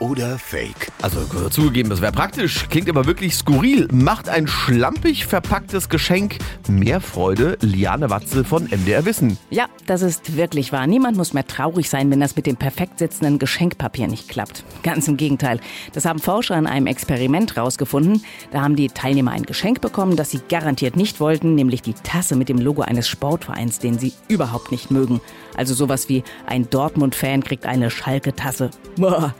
oder Fake? Also zugegeben, das wäre praktisch, klingt aber wirklich skurril. Macht ein schlampig verpacktes Geschenk mehr Freude? Liane Watze von MDR Wissen. Ja, das ist wirklich wahr. Niemand muss mehr traurig sein, wenn das mit dem perfekt sitzenden Geschenkpapier nicht klappt. Ganz im Gegenteil. Das haben Forscher in einem Experiment rausgefunden. Da haben die Teilnehmer ein Geschenk bekommen, das sie garantiert nicht wollten, nämlich die Tasse mit dem Logo eines Sportvereins, den sie überhaupt nicht mögen. Also sowas wie ein Dortmund-Fan kriegt eine Schalke-Tasse. Boah,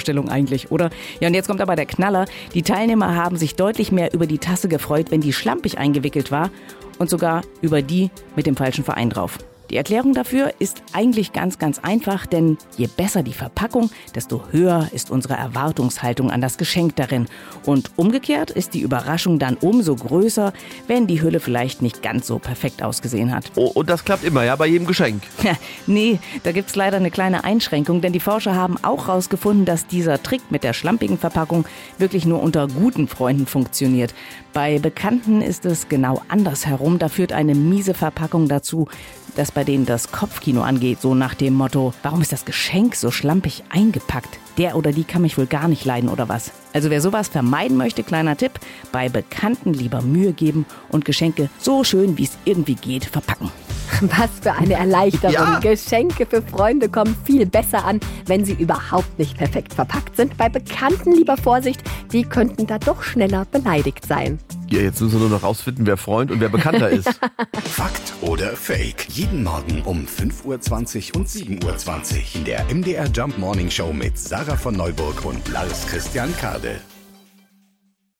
Horrorvorstellung eigentlich, oder? Ja, und jetzt kommt aber der Knaller. Die Teilnehmer haben sich deutlich mehr über die Tasse gefreut, wenn die schlampig eingewickelt war und sogar über die mit dem falschen Verein drauf. Die Erklärung dafür ist eigentlich ganz, ganz einfach, denn je besser die Verpackung, desto höher ist unsere Erwartungshaltung an das Geschenk darin. Und umgekehrt ist die Überraschung dann umso größer, wenn die Hülle vielleicht nicht ganz so perfekt ausgesehen hat. Oh, und das klappt immer, ja, bei jedem Geschenk. nee, da gibt's leider eine kleine Einschränkung, denn die Forscher haben auch herausgefunden, dass dieser Trick mit der schlampigen Verpackung wirklich nur unter guten Freunden funktioniert. Bei Bekannten ist es genau andersherum. Da führt eine miese Verpackung dazu, dass bei denen das Kopfkino angeht, so nach dem Motto, warum ist das Geschenk so schlampig eingepackt? Der oder die kann mich wohl gar nicht leiden oder was? Also wer sowas vermeiden möchte, kleiner Tipp, bei Bekannten lieber Mühe geben und Geschenke so schön wie es irgendwie geht verpacken. Was für eine Erleichterung. Ja. Geschenke für Freunde kommen viel besser an, wenn sie überhaupt nicht perfekt verpackt sind. Bei Bekannten lieber Vorsicht, die könnten da doch schneller beleidigt sein. Ja, jetzt müssen wir nur noch rausfinden, wer Freund und wer Bekannter ist. Fakt oder Fake? Jeden Morgen um 5.20 Uhr und 7.20 Uhr in der MDR Jump Morning Show mit Sarah von Neuburg und Lars Christian Kade.